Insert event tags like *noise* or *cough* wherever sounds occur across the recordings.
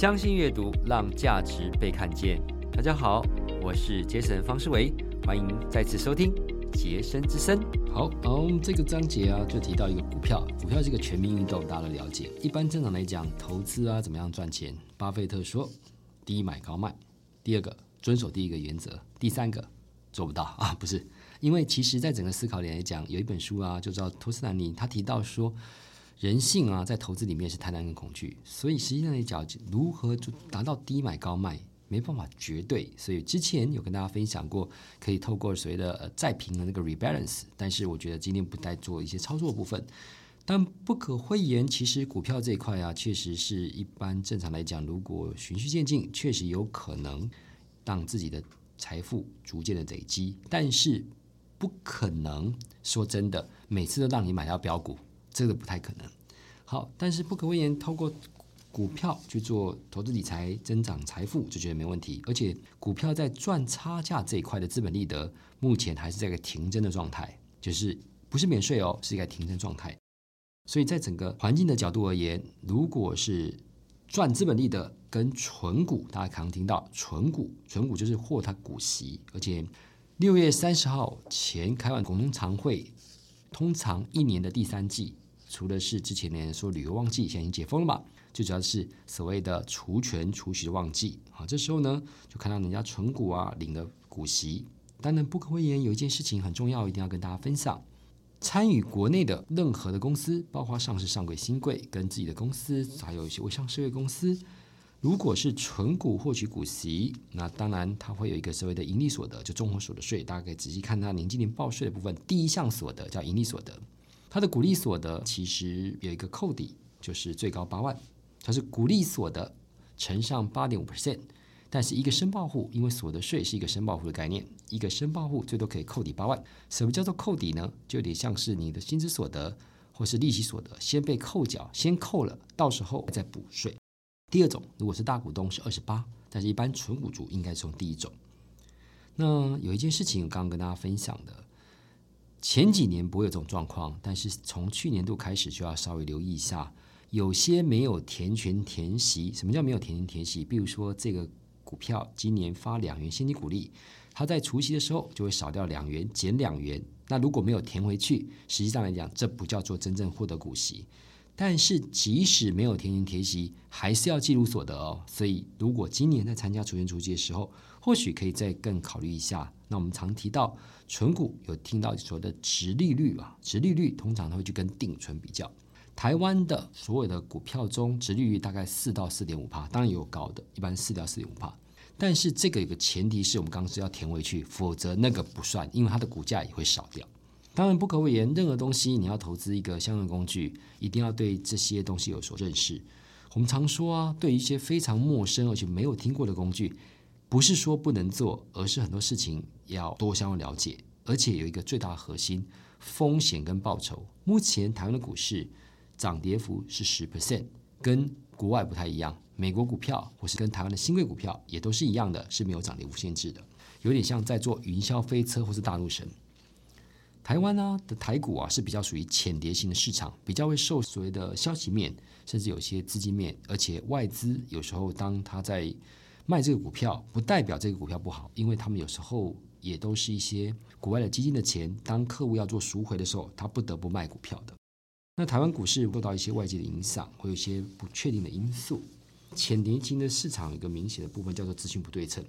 相信阅读，让价值被看见。大家好，我是杰森方世维，欢迎再次收听杰森之声。好，嗯，这个章节啊，就提到一个股票，股票是个全民运动，大家都了解。一般正常来讲，投资啊，怎么样赚钱？巴菲特说，低买高卖。第二个，遵守第一个原则。第三个，做不到 *laughs* 啊，不是。因为其实，在整个思考里来讲，有一本书啊，就叫托斯坦尼，他提到说，人性啊，在投资里面是贪婪跟恐惧，所以实际上来讲，如何就达到低买高卖，没办法绝对。所以之前有跟大家分享过，可以透过所谓的再平衡那个 rebalance，但是我觉得今天不再做一些操作部分。但不可讳言，其实股票这一块啊，确实是一般正常来讲，如果循序渐进，确实有可能让自己的财富逐渐的累积，但是。不可能说真的，每次都让你买到标股，这个不太可能。好，但是不可讳言，透过股票去做投资理财，增长财富，就觉得没问题。而且股票在赚差价这一块的资本利得，目前还是在一个停增的状态，就是不是免税哦，是一个停增状态。所以在整个环境的角度而言，如果是赚资本利得跟纯股，大家可能听到纯股，纯股就是获它股息，而且。六月三十号前开完股东常会，通常一年的第三季，除了是之前年说旅游旺季，现在已经解封了嘛，最主要是所谓的除权除息的旺季。好，这时候呢，就看到人家存股啊领的股息。当然不可讳言，有一件事情很重要，一定要跟大家分享：参与国内的任何的公司，包括上市上柜、新贵，跟自己的公司，还有一些未上市公司。如果是纯股获取股息，那当然它会有一个所谓的盈利所得，就综合所得税。大家可以仔细看它年今年报税的部分，第一项所得叫盈利所得，它的股利所得其实有一个扣抵，就是最高八万，它是股利所得乘上八点五 percent。但是一个申报户，因为所得税是一个申报户的概念，一个申报户最多可以扣抵八万。什么叫做扣抵呢？就有点像是你的薪资所得或是利息所得先被扣缴，先扣了，到时候再补税。第二种，如果是大股东是二十八，但是一般纯股主应该是从第一种。那有一件事情刚刚跟大家分享的，前几年不会有这种状况，但是从去年度开始就要稍微留意一下，有些没有填权填息。什么叫没有填权填息？比如说这个股票今年发两元现金股利，它在除息的时候就会少掉两元，减两元。那如果没有填回去，实际上来讲，这不叫做真正获得股息。但是即使没有填权填息，还是要记录所得哦。所以如果今年在参加除权除息的时候，或许可以再更考虑一下。那我们常提到存股，有听到所谓的值利率啊，值利率通常它会去跟定存比较。台湾的所有的股票中，值利率大概四到四点五帕，当然有高的，一般四到四点五帕。但是这个有个前提是我们刚刚是要填回去，否则那个不算，因为它的股价也会少掉。当然不可讳言，任何东西你要投资一个相关工具，一定要对这些东西有所认识。我们常说啊，对一些非常陌生而且没有听过的工具，不是说不能做，而是很多事情要多相互了解。而且有一个最大的核心，风险跟报酬。目前台湾的股市涨跌幅是十 percent，跟国外不太一样。美国股票或是跟台湾的新贵股票也都是一样的，是没有涨跌幅限制的，有点像在做云霄飞车或是大陆神。台湾呢的台股啊是比较属于浅碟型的市场，比较会受所谓的消息面，甚至有些资金面，而且外资有时候当他在卖这个股票，不代表这个股票不好，因为他们有时候也都是一些国外的基金的钱，当客户要做赎回的时候，他不得不卖股票的。那台湾股市受到一些外界的影响，会有一些不确定的因素，浅年轻的市场有个明显的部分叫做资讯不对称。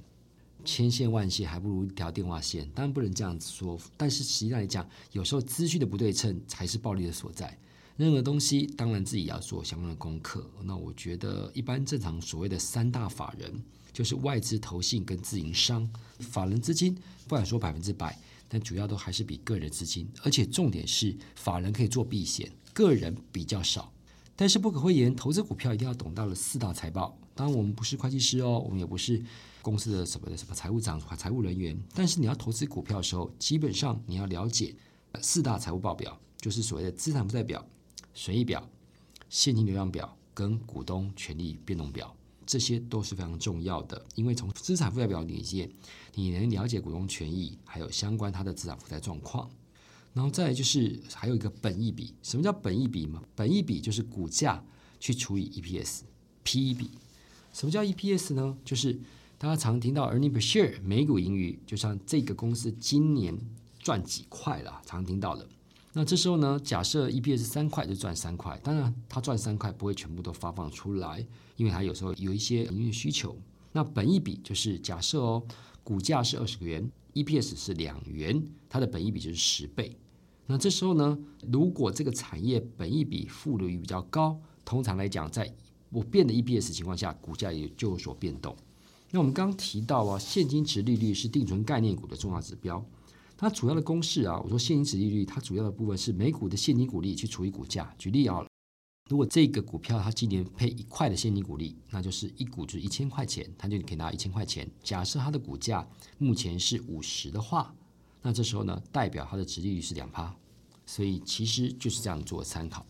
千线万线还不如一条电话线，当然不能这样子说。但是实际上来讲，有时候资讯的不对称才是暴利的所在。任何东西当然自己要做相关的功课。那我觉得一般正常所谓的三大法人，就是外资、投信跟自营商。法人资金不敢说百分之百，但主要都还是比个人资金。而且重点是，法人可以做避险，个人比较少。但是不可讳言，投资股票一定要懂到了四大财报。当然我们不是会计师哦，我们也不是。公司的什么的什么财务长、财务人员，但是你要投资股票的时候，基本上你要了解四大财务报表，就是所谓的资产负债表、损益表、现金流量表跟股东权利变动表，这些都是非常重要的。因为从资产负债表里面，你能了解股东权益，还有相关它的资产负债状况。然后再就是还有一个本益比，什么叫本益比嘛？本益比就是股价去除以 EPS，P E 比。什么叫 EPS 呢？就是大家常听到 earning per share 每股盈余，就像这个公司今年赚几块了，常听到的。那这时候呢，假设 EPS 三块就赚三块，当然它赚三块不会全部都发放出来，因为它有时候有一些营运需求。那本益比就是假设哦，股价是二十元，EPS 是两元，它的本益比就是十倍。那这时候呢，如果这个产业本益比负率比较高，通常来讲，在不变的 EPS 情况下，股价也就有所变动。那我们刚刚提到啊，现金值利率是定存概念股的重要指标。它主要的公式啊，我说现金值利率，它主要的部分是每股的现金股利去除以股价。举例啊，如果这个股票它今年配一块的现金股利，那就是一股就是一千块钱，它就可以拿一千块钱。假设它的股价目前是五十的话，那这时候呢，代表它的值利率是两趴。所以其实就是这样做参考。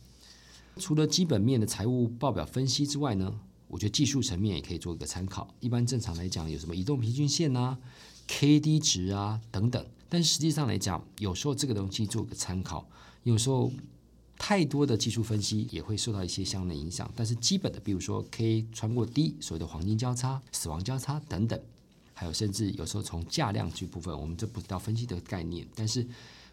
除了基本面的财务报表分析之外呢，我觉得技术层面也可以做一个参考。一般正常来讲，有什么移动平均线啊、K D 值啊等等。但实际上来讲，有时候这个东西做个参考，有时候太多的技术分析也会受到一些相应的影响。但是基本的，比如说 K 穿过 D，所谓的黄金交叉、死亡交叉等等，还有甚至有时候从价量这部分，我们这不知道分析的概念。但是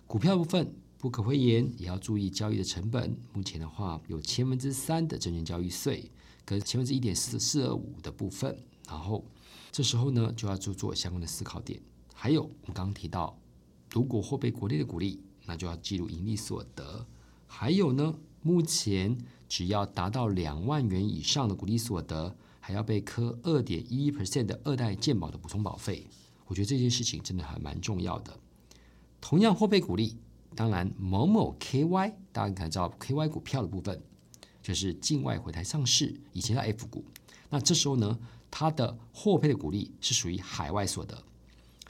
股票部分不可讳言，也要注意交易的成本。目前的话，有千分之三的证券交易税，跟千分之一点四四二五的部分。然后这时候呢，就要做做相关的思考点。还有我们刚刚提到。如果获被国内的股利，那就要记录盈利所得。还有呢，目前只要达到两万元以上的股利所得，还要被科二点一 percent 的二代健保的补充保费。我觉得这件事情真的还蛮重要的。同样获被股利，当然某某 KY，大家可能知道 KY 股票的部分，就是境外回台上市，以前叫 F 股。那这时候呢，它的获配的股利是属于海外所得。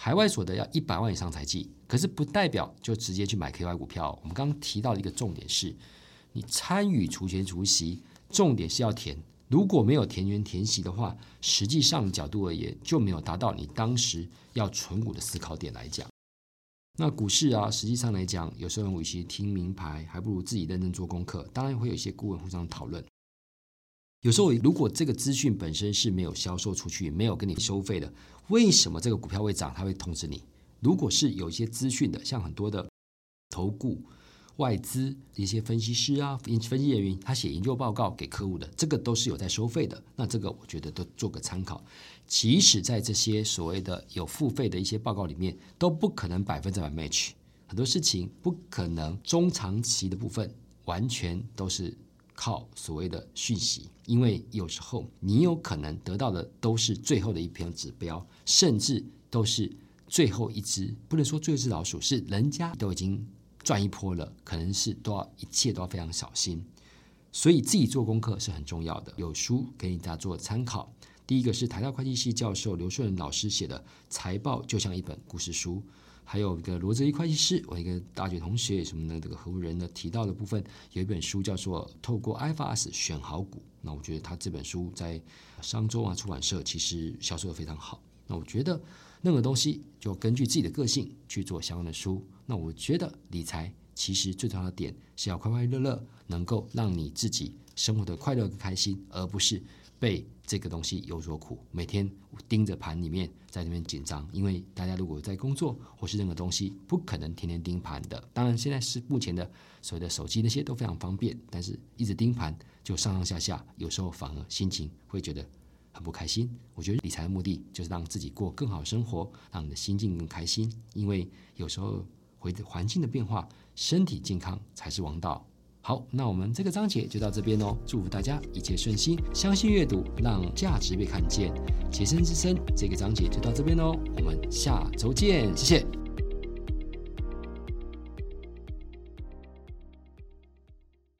海外所得要一百万以上才计，可是不代表就直接去买 KY 股票。我们刚刚提到的一个重点是，你参与除权除息，重点是要填。如果没有填员填息的话，实际上角度而言就没有达到你当时要存股的思考点来讲。那股市啊，实际上来讲，有时候与其听名牌，还不如自己认真做功课。当然会有一些顾问互相讨论。有时候，如果这个资讯本身是没有销售出去，没有跟你收费的，为什么这个股票会涨？他会通知你。如果是有一些资讯的，像很多的投顾、外资一些分析师啊、分析人员，他写研究报告给客户的，这个都是有在收费的。那这个我觉得都做个参考。即使在这些所谓的有付费的一些报告里面，都不可能百分之百 match。很多事情不可能中长期的部分完全都是。靠所谓的讯息，因为有时候你有可能得到的都是最后的一篇指标，甚至都是最后一只，不能说最后一只老鼠，是人家都已经赚一波了，可能是都要一切都要非常小心，所以自己做功课是很重要的。有书给大家做参考，第一个是台大会计系教授刘顺老师写的《财报就像一本故事书》。还有一个罗泽一会计师，我一个大学同学什么的这个合伙人呢提到的部分，有一本书叫做《透过 IFRS 选好股》。那我觉得他这本书在商周啊出版社其实销售的非常好。那我觉得任何东西就根据自己的个性去做相关的书。那我觉得理财其实最重要的点是要快快乐乐，能够让你自己生活的快乐跟开心，而不是。被这个东西有所苦，每天盯着盘里面，在那边紧张。因为大家如果在工作或是任何东西，不可能天天盯盘的。当然，现在是目前的所谓的手机那些都非常方便，但是一直盯盘就上上下下，有时候反而心情会觉得很不开心。我觉得理财的目的就是让自己过更好生活，让你的心境更开心。因为有时候回环境的变化，身体健康才是王道。好，那我们这个章节就到这边哦。祝福大家一切顺心，相信阅读，让价值被看见。杰森之声，这个章节就到这边哦。我们下周见，谢谢。